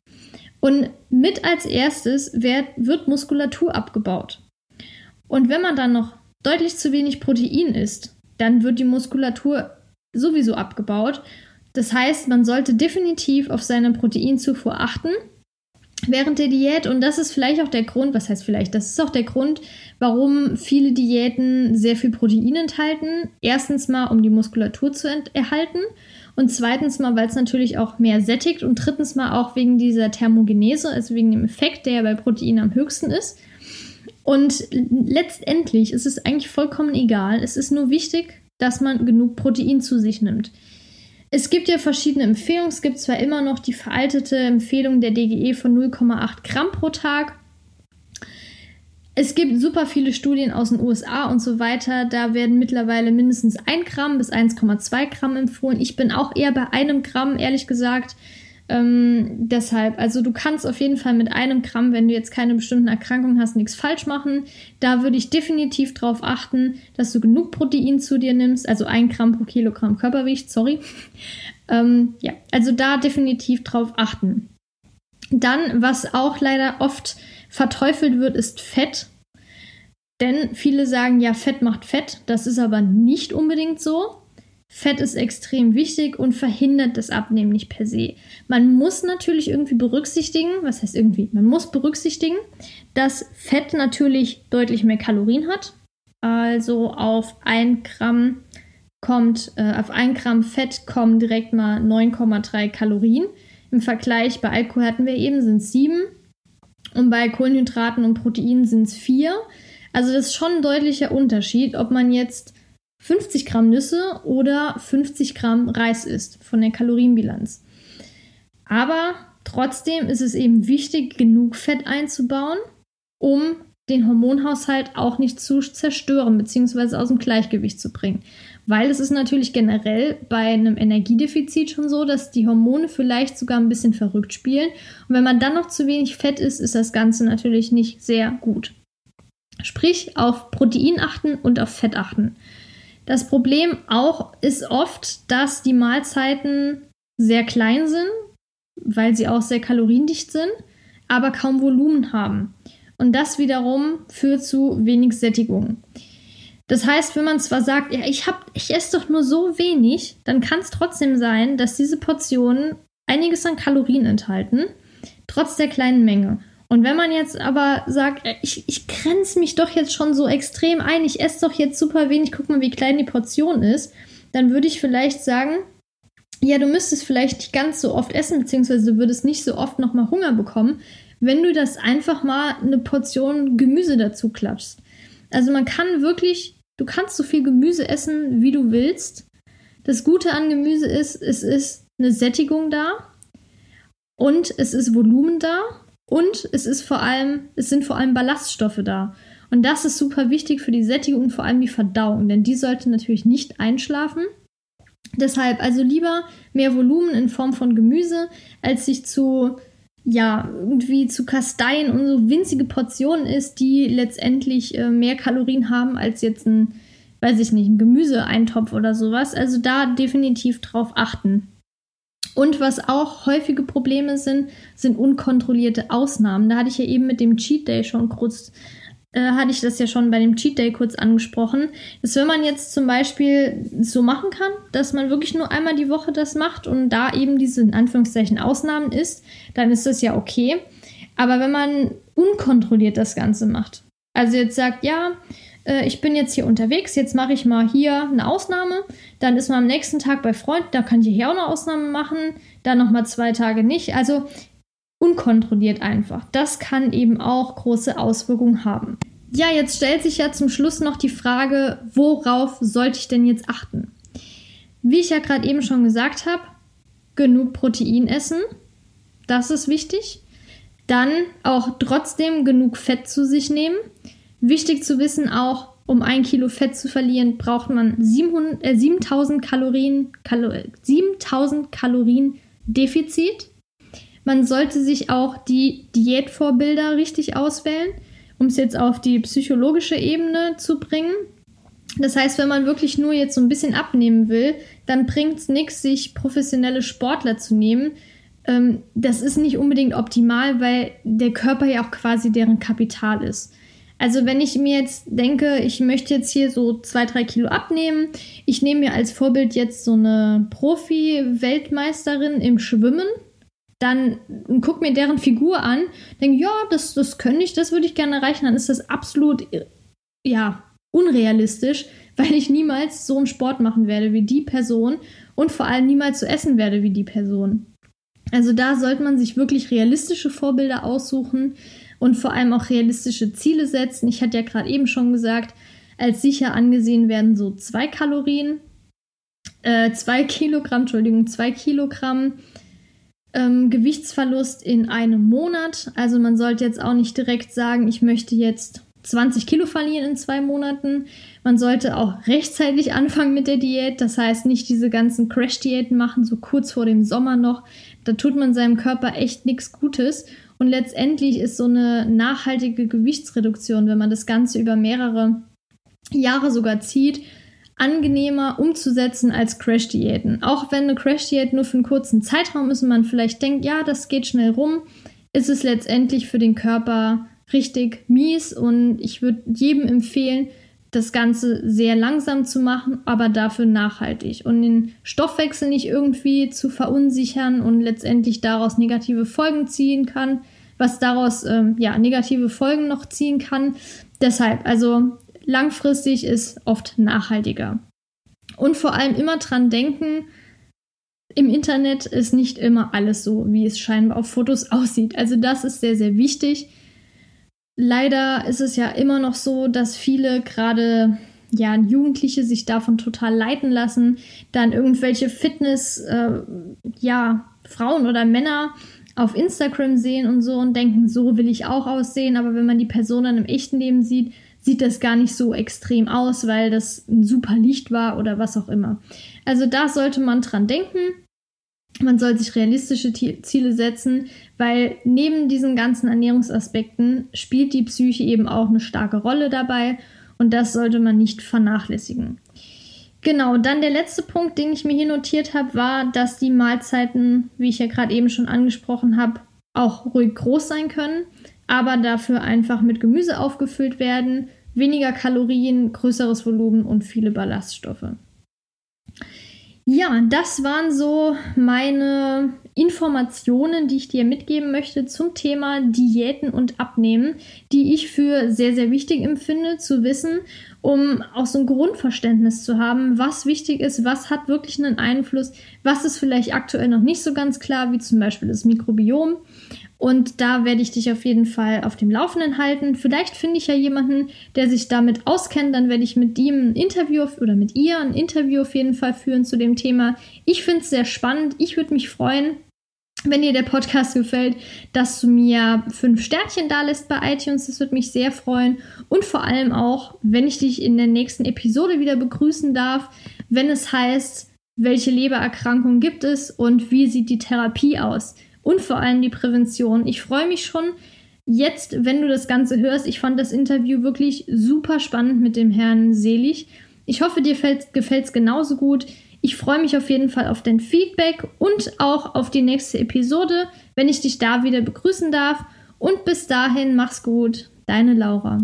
Und mit als erstes wird, wird Muskulatur abgebaut. Und wenn man dann noch deutlich zu wenig Protein isst, dann wird die Muskulatur sowieso abgebaut. Das heißt, man sollte definitiv auf seine Proteinzufuhr achten während der Diät. Und das ist vielleicht auch der Grund, was heißt vielleicht, das ist auch der Grund, warum viele Diäten sehr viel Protein enthalten. Erstens mal, um die Muskulatur zu erhalten. Und zweitens mal, weil es natürlich auch mehr sättigt. Und drittens mal auch wegen dieser Thermogenese, also wegen dem Effekt, der ja bei Protein am höchsten ist. Und letztendlich ist es eigentlich vollkommen egal. Es ist nur wichtig, dass man genug Protein zu sich nimmt. Es gibt ja verschiedene Empfehlungen. Es gibt zwar immer noch die veraltete Empfehlung der DGE von 0,8 Gramm pro Tag. Es gibt super viele Studien aus den USA und so weiter. Da werden mittlerweile mindestens 1 Gramm bis 1,2 Gramm empfohlen. Ich bin auch eher bei einem Gramm, ehrlich gesagt. Ähm, deshalb, also du kannst auf jeden Fall mit einem Gramm, wenn du jetzt keine bestimmten Erkrankungen hast, nichts falsch machen. Da würde ich definitiv darauf achten, dass du genug Protein zu dir nimmst, also ein Gramm pro Kilogramm Körpergewicht, sorry. Ähm, ja, also da definitiv drauf achten. Dann, was auch leider oft verteufelt wird, ist Fett. Denn viele sagen, ja, Fett macht Fett. Das ist aber nicht unbedingt so. Fett ist extrem wichtig und verhindert das Abnehmen nicht per se. Man muss natürlich irgendwie berücksichtigen, was heißt irgendwie? Man muss berücksichtigen, dass Fett natürlich deutlich mehr Kalorien hat. Also auf ein Gramm kommt, äh, auf ein Gramm Fett kommen direkt mal 9,3 Kalorien. Im Vergleich bei Alkohol hatten wir eben sind es 7 und bei Kohlenhydraten und Proteinen sind es 4. Also das ist schon ein deutlicher Unterschied, ob man jetzt 50 Gramm Nüsse oder 50 Gramm Reis isst von der Kalorienbilanz. Aber trotzdem ist es eben wichtig, genug Fett einzubauen, um den Hormonhaushalt auch nicht zu zerstören bzw. aus dem Gleichgewicht zu bringen. Weil es ist natürlich generell bei einem Energiedefizit schon so, dass die Hormone vielleicht sogar ein bisschen verrückt spielen. Und wenn man dann noch zu wenig Fett isst, ist das Ganze natürlich nicht sehr gut. Sprich, auf Protein achten und auf Fett achten. Das Problem auch ist oft, dass die Mahlzeiten sehr klein sind, weil sie auch sehr kaloriendicht sind, aber kaum Volumen haben. Und das wiederum führt zu wenig Sättigung. Das heißt, wenn man zwar sagt, ja, ich, ich esse doch nur so wenig, dann kann es trotzdem sein, dass diese Portionen einiges an Kalorien enthalten, trotz der kleinen Menge. Und wenn man jetzt aber sagt, äh, ich, ich grenze mich doch jetzt schon so extrem ein, ich esse doch jetzt super wenig, guck mal, wie klein die Portion ist, dann würde ich vielleicht sagen, ja, du müsstest vielleicht nicht ganz so oft essen, beziehungsweise du würdest nicht so oft nochmal Hunger bekommen, wenn du das einfach mal eine Portion Gemüse dazu klatschst. Also man kann wirklich, du kannst so viel Gemüse essen, wie du willst. Das Gute an Gemüse ist, es ist eine Sättigung da und es ist Volumen da und es ist vor allem, es sind vor allem Ballaststoffe da. Und das ist super wichtig für die Sättigung und vor allem die Verdauung, denn die sollte natürlich nicht einschlafen. Deshalb also lieber mehr Volumen in Form von Gemüse, als sich zu ja, irgendwie zu kasteien und so winzige Portionen ist, die letztendlich äh, mehr Kalorien haben als jetzt ein, weiß ich nicht, ein Gemüseeintopf oder sowas. Also da definitiv drauf achten. Und was auch häufige Probleme sind, sind unkontrollierte Ausnahmen. Da hatte ich ja eben mit dem Cheat Day schon kurz, äh, hatte ich das ja schon bei dem Cheat Day kurz angesprochen, dass wenn man jetzt zum Beispiel so machen kann, dass man wirklich nur einmal die Woche das macht und da eben diese in Anführungszeichen Ausnahmen ist, dann ist das ja okay. Aber wenn man unkontrolliert das Ganze macht, also jetzt sagt, ja, äh, ich bin jetzt hier unterwegs, jetzt mache ich mal hier eine Ausnahme, dann ist man am nächsten Tag bei Freunden, da kann ich hier auch eine Ausnahme machen, dann nochmal zwei Tage nicht. Also unkontrolliert einfach. Das kann eben auch große Auswirkungen haben. ja, jetzt stellt sich ja zum Schluss noch die Frage, worauf sollte ich denn jetzt achten? Wie ich ja gerade eben schon gesagt habe, genug Protein essen, das ist wichtig. Dann auch trotzdem genug Fett zu sich nehmen. Wichtig zu wissen auch, um ein Kilo Fett zu verlieren, braucht man 700, äh, 7000 Kalorien, Kalo, 7000 Kalorien Defizit. Man sollte sich auch die Diätvorbilder richtig auswählen um es jetzt auf die psychologische Ebene zu bringen. Das heißt, wenn man wirklich nur jetzt so ein bisschen abnehmen will, dann bringt es nichts, sich professionelle Sportler zu nehmen. Ähm, das ist nicht unbedingt optimal, weil der Körper ja auch quasi deren Kapital ist. Also wenn ich mir jetzt denke, ich möchte jetzt hier so zwei, drei Kilo abnehmen, ich nehme mir als Vorbild jetzt so eine Profi-Weltmeisterin im Schwimmen, dann guck mir deren Figur an, denke, ja, das, das könnte ich, das würde ich gerne erreichen, dann ist das absolut, ja, unrealistisch, weil ich niemals so einen Sport machen werde wie die Person und vor allem niemals so essen werde wie die Person. Also da sollte man sich wirklich realistische Vorbilder aussuchen und vor allem auch realistische Ziele setzen. Ich hatte ja gerade eben schon gesagt, als sicher angesehen werden so zwei Kalorien, äh, zwei Kilogramm, Entschuldigung, zwei Kilogramm ähm, Gewichtsverlust in einem Monat. Also man sollte jetzt auch nicht direkt sagen, ich möchte jetzt 20 Kilo verlieren in zwei Monaten. Man sollte auch rechtzeitig anfangen mit der Diät. Das heißt, nicht diese ganzen Crash-Diäten machen, so kurz vor dem Sommer noch. Da tut man seinem Körper echt nichts Gutes. Und letztendlich ist so eine nachhaltige Gewichtsreduktion, wenn man das Ganze über mehrere Jahre sogar zieht, angenehmer umzusetzen als Crash-Diäten. Auch wenn eine Crash-Diät nur für einen kurzen Zeitraum ist und man vielleicht denkt, ja, das geht schnell rum, ist es letztendlich für den Körper richtig mies und ich würde jedem empfehlen, das Ganze sehr langsam zu machen, aber dafür nachhaltig und den Stoffwechsel nicht irgendwie zu verunsichern und letztendlich daraus negative Folgen ziehen kann, was daraus ähm, ja negative Folgen noch ziehen kann. Deshalb, also langfristig ist oft nachhaltiger. Und vor allem immer dran denken, im Internet ist nicht immer alles so, wie es scheinbar auf Fotos (laughs) aussieht. Also das ist sehr, sehr wichtig. Leider ist es ja immer noch so, dass viele gerade ja, Jugendliche sich davon total leiten lassen, dann irgendwelche Fitness, äh, ja, Frauen oder Männer auf Instagram sehen und so und denken, so will ich auch aussehen. Aber wenn man die Person dann im echten Leben sieht, sieht das gar nicht so extrem aus, weil das ein super Licht war oder was auch immer. Also da sollte man dran denken. Man soll sich realistische Ziele setzen, weil neben diesen ganzen Ernährungsaspekten spielt die Psyche eben auch eine starke Rolle dabei und das sollte man nicht vernachlässigen. Genau, dann der letzte Punkt, den ich mir hier notiert habe, war, dass die Mahlzeiten, wie ich ja gerade eben schon angesprochen habe, auch ruhig groß sein können, aber dafür einfach mit Gemüse aufgefüllt werden, weniger Kalorien, größeres Volumen und viele Ballaststoffe. Ja, das waren so meine Informationen, die ich dir mitgeben möchte zum Thema Diäten und Abnehmen, die ich für sehr, sehr wichtig empfinde zu wissen, um auch so ein Grundverständnis zu haben, was wichtig ist, was hat wirklich einen Einfluss, was ist vielleicht aktuell noch nicht so ganz klar, wie zum Beispiel das Mikrobiom und da werde ich dich auf jeden Fall auf dem Laufenden halten. Vielleicht finde ich ja jemanden, der sich damit auskennt. Dann werde ich mit ihm ein Interview oder mit ihr ein Interview auf jeden Fall führen zu dem Thema. Ich finde es sehr spannend. Ich würde mich freuen, wenn dir der Podcast gefällt, dass du mir fünf Sternchen da lässt bei iTunes. Das würde mich sehr freuen. Und vor allem auch, wenn ich dich in der nächsten Episode wieder begrüßen darf, wenn es heißt, welche Lebererkrankungen gibt es und wie sieht die Therapie aus und vor allem die Prävention. Ich freue mich schon jetzt, wenn du das Ganze hörst. Ich fand das Interview wirklich super spannend mit dem Herrn Selig. Ich hoffe, dir gefällt es genauso gut. Ich freue mich auf jeden Fall auf dein Feedback und auch auf die nächste Episode, wenn ich dich da wieder begrüßen darf. Und bis dahin, mach's gut, deine Laura.